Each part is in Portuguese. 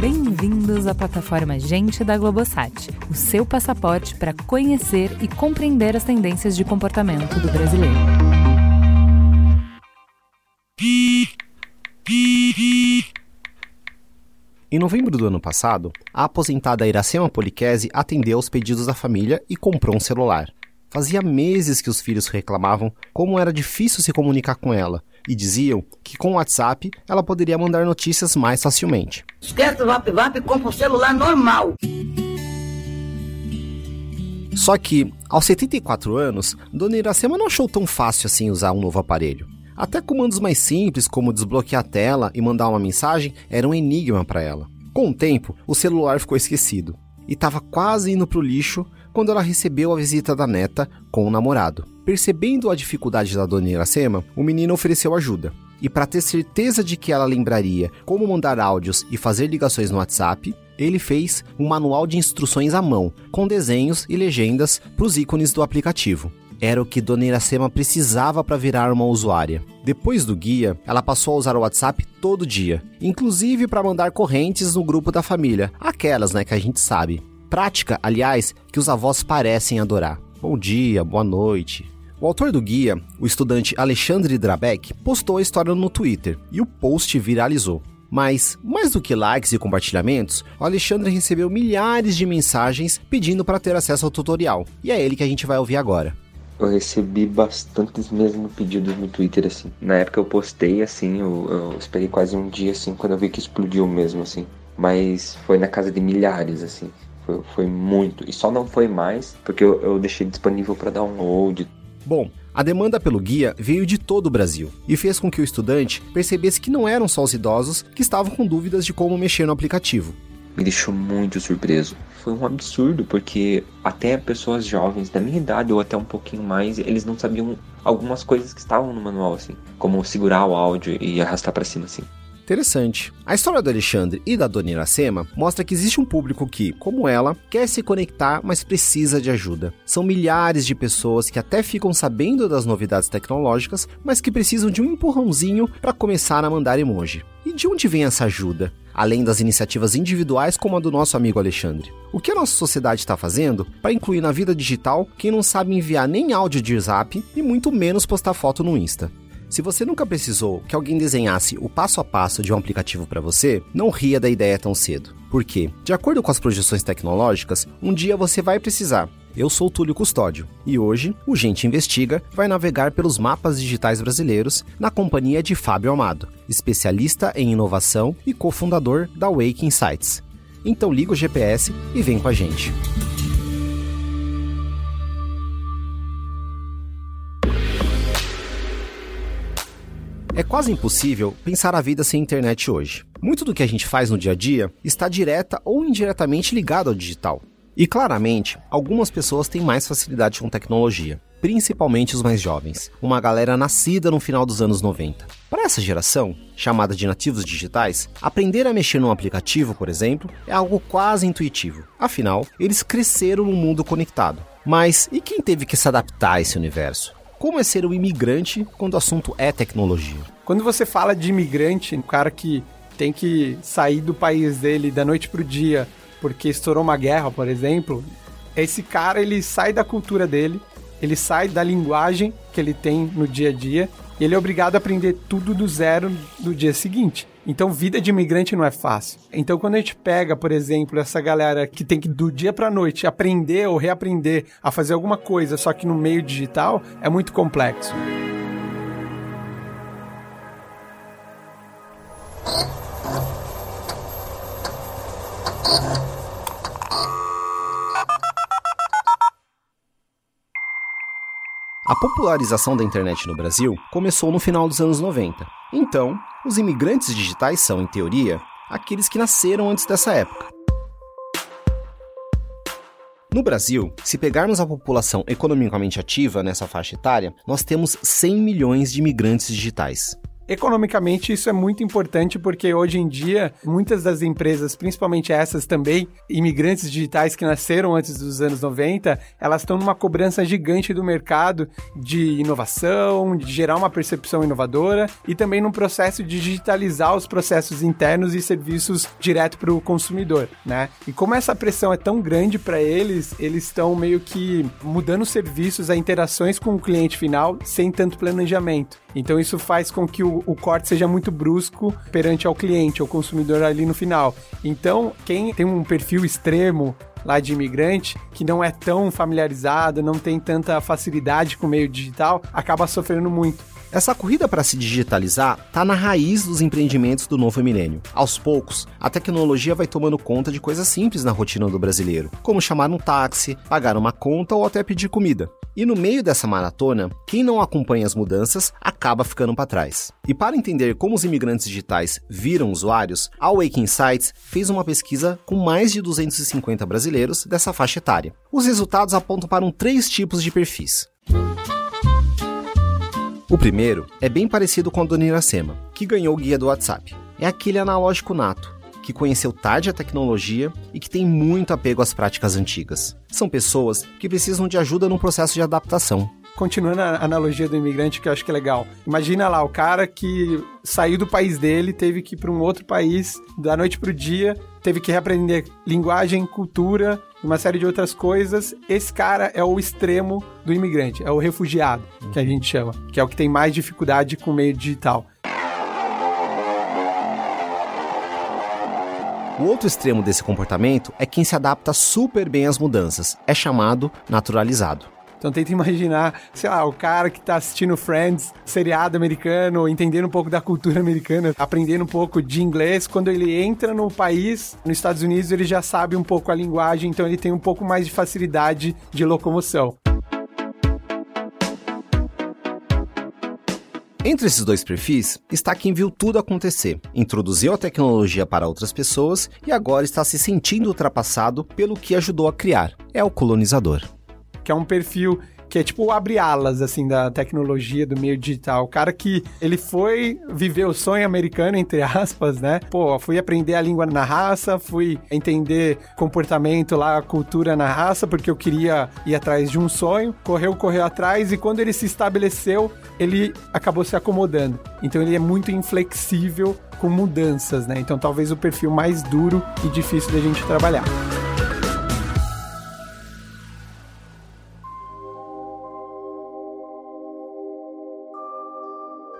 Bem-vindos à plataforma Gente da Globosat, o seu passaporte para conhecer e compreender as tendências de comportamento do brasileiro. Em novembro do ano passado, a aposentada Iracema Poliquese atendeu aos pedidos da família e comprou um celular. Fazia meses que os filhos reclamavam como era difícil se comunicar com ela e diziam que com o WhatsApp ela poderia mandar notícias mais facilmente. Esquece o Vap e compra um celular normal. Só que, aos 74 anos, Dona Iracema não achou tão fácil assim usar um novo aparelho. Até comandos mais simples, como desbloquear a tela e mandar uma mensagem, era um enigma para ela. Com o tempo, o celular ficou esquecido e estava quase indo para o lixo quando ela recebeu a visita da neta com o namorado. Percebendo a dificuldade da dona Iracema, o menino ofereceu ajuda. E para ter certeza de que ela lembraria como mandar áudios e fazer ligações no WhatsApp, ele fez um manual de instruções à mão, com desenhos e legendas para os ícones do aplicativo era o que Dona Iracema precisava para virar uma usuária. Depois do guia, ela passou a usar o WhatsApp todo dia, inclusive para mandar correntes no grupo da família, aquelas, né, que a gente sabe. Prática, aliás, que os avós parecem adorar. Bom dia, boa noite. O autor do guia, o estudante Alexandre Drabeck, postou a história no Twitter e o post viralizou. Mas, mais do que likes e compartilhamentos, o Alexandre recebeu milhares de mensagens pedindo para ter acesso ao tutorial. E é ele que a gente vai ouvir agora eu recebi bastantes mesmo pedidos no Twitter, assim. Na época eu postei, assim, eu, eu, esperei quase um dia, assim, quando eu vi que explodiu mesmo, assim. Mas foi na casa de milhares, assim. Foi, foi muito. E só não foi mais porque eu, eu deixei disponível para download. Bom, a demanda pelo guia veio de todo o Brasil e fez com que o estudante percebesse que não eram só os idosos que estavam com dúvidas de como mexer no aplicativo me deixou muito surpreso. Foi um absurdo, porque até pessoas jovens da minha idade ou até um pouquinho mais, eles não sabiam algumas coisas que estavam no manual, assim, como segurar o áudio e arrastar para cima, assim. Interessante. A história do Alexandre e da Dona Iracema mostra que existe um público que, como ela, quer se conectar, mas precisa de ajuda. São milhares de pessoas que até ficam sabendo das novidades tecnológicas, mas que precisam de um empurrãozinho para começar a mandar emoji. E de onde vem essa ajuda? Além das iniciativas individuais como a do nosso amigo Alexandre. O que a nossa sociedade está fazendo para incluir na vida digital quem não sabe enviar nem áudio de zap e muito menos postar foto no Insta? Se você nunca precisou que alguém desenhasse o passo a passo de um aplicativo para você, não ria da ideia tão cedo. Por quê? De acordo com as projeções tecnológicas, um dia você vai precisar. Eu sou Túlio Custódio e hoje o Gente Investiga vai navegar pelos mapas digitais brasileiros na companhia de Fábio Amado, especialista em inovação e cofundador da Wake Insights. Então liga o GPS e vem com a gente. É quase impossível pensar a vida sem internet hoje. Muito do que a gente faz no dia a dia está direta ou indiretamente ligado ao digital. E claramente, algumas pessoas têm mais facilidade com tecnologia, principalmente os mais jovens, uma galera nascida no final dos anos 90. Para essa geração, chamada de nativos digitais, aprender a mexer num aplicativo, por exemplo, é algo quase intuitivo. Afinal, eles cresceram num mundo conectado. Mas e quem teve que se adaptar a esse universo? Como é ser um imigrante quando o assunto é tecnologia? Quando você fala de imigrante, um cara que tem que sair do país dele da noite pro dia porque estourou uma guerra, por exemplo, esse cara ele sai da cultura dele, ele sai da linguagem que ele tem no dia a dia e ele é obrigado a aprender tudo do zero no dia seguinte. Então, vida de imigrante não é fácil. Então, quando a gente pega, por exemplo, essa galera que tem que do dia para noite aprender ou reaprender a fazer alguma coisa, só que no meio digital, é muito complexo. A popularização da internet no Brasil começou no final dos anos 90. Então, os imigrantes digitais são, em teoria, aqueles que nasceram antes dessa época. No Brasil, se pegarmos a população economicamente ativa nessa faixa etária, nós temos 100 milhões de imigrantes digitais. Economicamente, isso é muito importante porque hoje em dia, muitas das empresas, principalmente essas também, imigrantes digitais que nasceram antes dos anos 90, elas estão numa cobrança gigante do mercado de inovação, de gerar uma percepção inovadora e também num processo de digitalizar os processos internos e serviços direto para o consumidor, né? E como essa pressão é tão grande para eles, eles estão meio que mudando os serviços, as interações com o cliente final sem tanto planejamento. Então isso faz com que o, o, corte seja muito brusco perante ao cliente, ao consumidor ali no final. Então, quem tem um perfil extremo lá de imigrante, que não é tão familiarizado, não tem tanta facilidade com o meio digital, acaba sofrendo muito. Essa corrida para se digitalizar está na raiz dos empreendimentos do novo milênio. Aos poucos, a tecnologia vai tomando conta de coisas simples na rotina do brasileiro, como chamar um táxi, pagar uma conta ou até pedir comida. E no meio dessa maratona, quem não acompanha as mudanças acaba ficando para trás. E para entender como os imigrantes digitais viram usuários, a Wake Insights fez uma pesquisa com mais de 250 brasileiros dessa faixa etária. Os resultados apontam para um três tipos de perfis. O primeiro é bem parecido com a Dona Iracema, que ganhou o guia do WhatsApp. É aquele analógico nato, que conheceu tarde a tecnologia e que tem muito apego às práticas antigas. São pessoas que precisam de ajuda no processo de adaptação. Continuando a analogia do imigrante, que eu acho que é legal. Imagina lá o cara que saiu do país dele, teve que ir para um outro país da noite para o dia, teve que reaprender linguagem, cultura, uma série de outras coisas. Esse cara é o extremo do imigrante, é o refugiado, que a gente chama, que é o que tem mais dificuldade com o meio digital. O outro extremo desse comportamento é quem se adapta super bem às mudanças, é chamado naturalizado. Então tenta imaginar, sei lá, o cara que tá assistindo Friends, seriado americano, entendendo um pouco da cultura americana, aprendendo um pouco de inglês, quando ele entra no país, nos Estados Unidos, ele já sabe um pouco a linguagem, então ele tem um pouco mais de facilidade de locomoção. Entre esses dois perfis está quem viu tudo acontecer, introduziu a tecnologia para outras pessoas e agora está se sentindo ultrapassado pelo que ajudou a criar. É o colonizador que é um perfil que é tipo abre alas assim da tecnologia do meio digital. O cara que ele foi viver o sonho americano entre aspas, né? Pô, fui aprender a língua na raça, fui entender comportamento lá, cultura na raça, porque eu queria ir atrás de um sonho. Correu, correu atrás e quando ele se estabeleceu, ele acabou se acomodando. Então ele é muito inflexível com mudanças, né? Então talvez o perfil mais duro e difícil da gente trabalhar.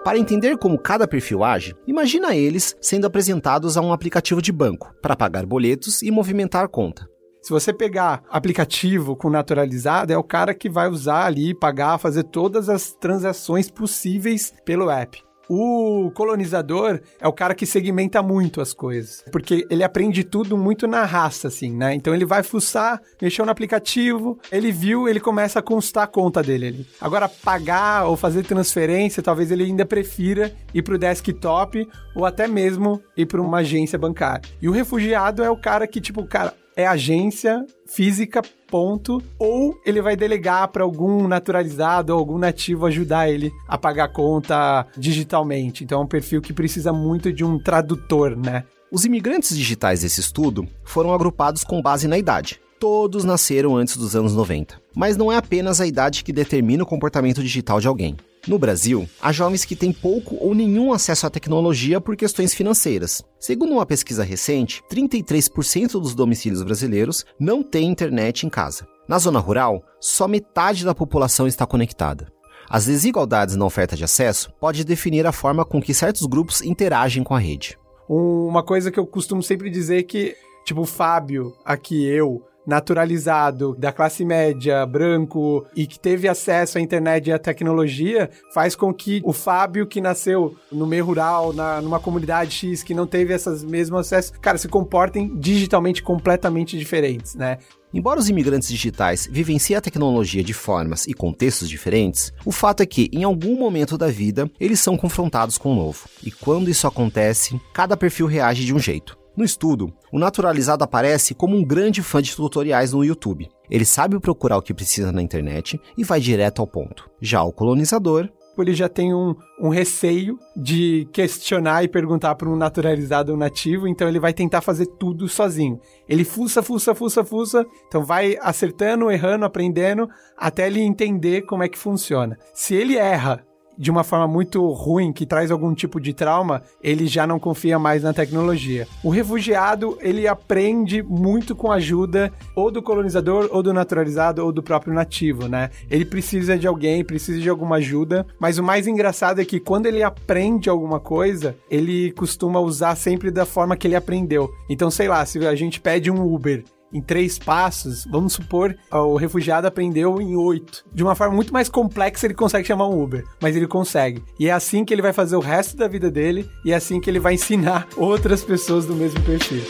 Para entender como cada perfil age, imagina eles sendo apresentados a um aplicativo de banco para pagar boletos e movimentar conta. Se você pegar aplicativo com naturalizado, é o cara que vai usar ali, pagar, fazer todas as transações possíveis pelo app. O colonizador é o cara que segmenta muito as coisas, porque ele aprende tudo muito na raça, assim, né? Então ele vai fuçar, mexeu no aplicativo, ele viu, ele começa a constar a conta dele ali. Agora, pagar ou fazer transferência, talvez ele ainda prefira ir pro desktop ou até mesmo ir para uma agência bancária. E o refugiado é o cara que, tipo, cara, é agência física, ponto, ou ele vai delegar para algum naturalizado ou algum nativo ajudar ele a pagar a conta digitalmente. Então é um perfil que precisa muito de um tradutor, né? Os imigrantes digitais desse estudo foram agrupados com base na idade. Todos nasceram antes dos anos 90. Mas não é apenas a idade que determina o comportamento digital de alguém. No Brasil, há jovens que têm pouco ou nenhum acesso à tecnologia por questões financeiras. Segundo uma pesquisa recente, 33% dos domicílios brasileiros não têm internet em casa. Na zona rural, só metade da população está conectada. As desigualdades na oferta de acesso pode definir a forma com que certos grupos interagem com a rede. Uma coisa que eu costumo sempre dizer é que, tipo, o Fábio, aqui eu, naturalizado, da classe média, branco e que teve acesso à internet e à tecnologia, faz com que o Fábio, que nasceu no meio rural, na, numa comunidade X, que não teve esses mesmos acessos, cara, se comportem digitalmente completamente diferentes, né? Embora os imigrantes digitais vivenciem a tecnologia de formas e contextos diferentes, o fato é que, em algum momento da vida, eles são confrontados com o novo. E quando isso acontece, cada perfil reage de um jeito. No estudo, o naturalizado aparece como um grande fã de tutoriais no YouTube. Ele sabe procurar o que precisa na internet e vai direto ao ponto. Já o colonizador ele já tem um, um receio de questionar e perguntar para um naturalizado ou nativo, então ele vai tentar fazer tudo sozinho. Ele fuça, fuça, fuça, fuça, então vai acertando, errando, aprendendo, até ele entender como é que funciona. Se ele erra de uma forma muito ruim, que traz algum tipo de trauma, ele já não confia mais na tecnologia. O refugiado, ele aprende muito com a ajuda ou do colonizador, ou do naturalizado, ou do próprio nativo, né? Ele precisa de alguém, precisa de alguma ajuda, mas o mais engraçado é que quando ele aprende alguma coisa, ele costuma usar sempre da forma que ele aprendeu. Então, sei lá, se a gente pede um Uber em três passos, vamos supor, o refugiado aprendeu em oito. De uma forma muito mais complexa, ele consegue chamar um Uber, mas ele consegue. E é assim que ele vai fazer o resto da vida dele e é assim que ele vai ensinar outras pessoas do mesmo perfil.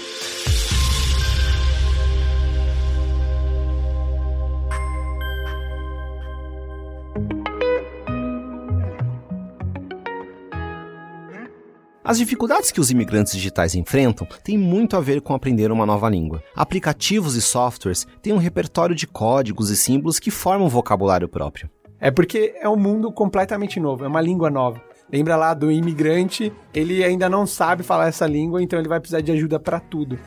As dificuldades que os imigrantes digitais enfrentam têm muito a ver com aprender uma nova língua. Aplicativos e softwares têm um repertório de códigos e símbolos que formam um vocabulário próprio. É porque é um mundo completamente novo, é uma língua nova. Lembra lá do imigrante, ele ainda não sabe falar essa língua, então ele vai precisar de ajuda para tudo.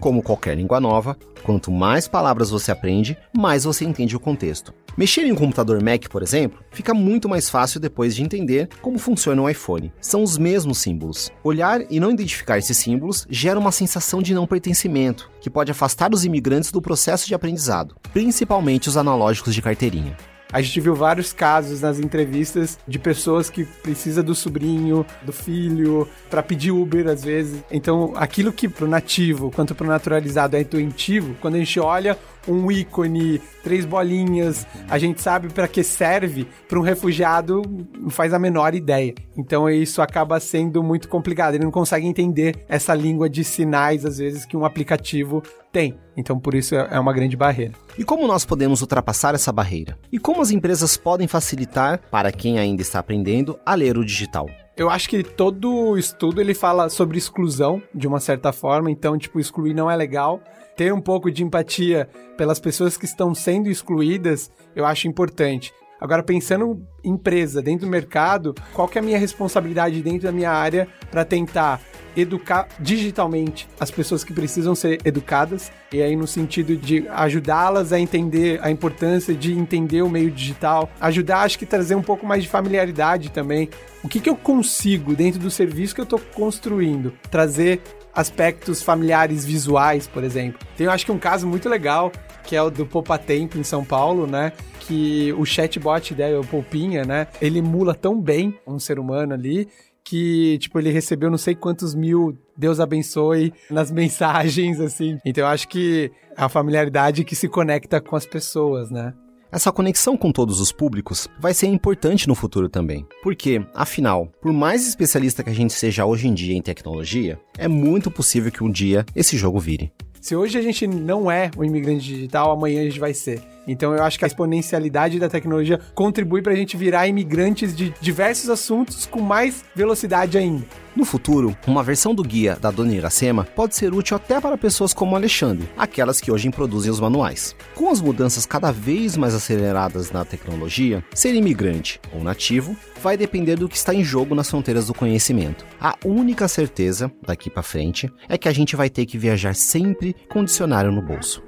Como qualquer língua nova, quanto mais palavras você aprende, mais você entende o contexto. Mexer em um computador Mac, por exemplo, fica muito mais fácil depois de entender como funciona o iPhone. São os mesmos símbolos. Olhar e não identificar esses símbolos gera uma sensação de não pertencimento, que pode afastar os imigrantes do processo de aprendizado, principalmente os analógicos de carteirinha. A gente viu vários casos nas entrevistas de pessoas que precisa do sobrinho, do filho, para pedir Uber às vezes. Então, aquilo que pro nativo quanto pro naturalizado é intuitivo, quando a gente olha um ícone, três bolinhas, a gente sabe para que serve, para um refugiado não faz a menor ideia. Então isso acaba sendo muito complicado. Ele não consegue entender essa língua de sinais, às vezes, que um aplicativo tem. Então por isso é uma grande barreira. E como nós podemos ultrapassar essa barreira? E como as empresas podem facilitar para quem ainda está aprendendo a ler o digital? Eu acho que todo estudo ele fala sobre exclusão de uma certa forma, então tipo excluir não é legal ter um pouco de empatia pelas pessoas que estão sendo excluídas, eu acho importante. Agora, pensando em empresa, dentro do mercado, qual que é a minha responsabilidade dentro da minha área para tentar educar digitalmente as pessoas que precisam ser educadas, e aí no sentido de ajudá-las a entender a importância de entender o meio digital, ajudar, acho que trazer um pouco mais de familiaridade também. O que, que eu consigo dentro do serviço que eu estou construindo? Trazer aspectos familiares visuais, por exemplo. Tem, eu acho que um caso muito legal, que é o do Tempo em São Paulo, né? Que o chatbot dele, o Poupinha, né? Ele emula tão bem um ser humano ali que, tipo, ele recebeu não sei quantos mil Deus abençoe nas mensagens, assim. Então eu acho que a familiaridade que se conecta com as pessoas, né? Essa conexão com todos os públicos vai ser importante no futuro também. Porque, afinal, por mais especialista que a gente seja hoje em dia em tecnologia, é muito possível que um dia esse jogo vire. Se hoje a gente não é um imigrante digital, amanhã a gente vai ser. Então eu acho que a exponencialidade da tecnologia contribui para a gente virar imigrantes de diversos assuntos com mais velocidade ainda. No futuro, uma versão do guia da Dona Iracema pode ser útil até para pessoas como Alexandre, aquelas que hoje produzem os manuais. Com as mudanças cada vez mais aceleradas na tecnologia, ser imigrante ou nativo vai depender do que está em jogo nas fronteiras do conhecimento. A única certeza daqui para frente é que a gente vai ter que viajar sempre com dicionário no bolso.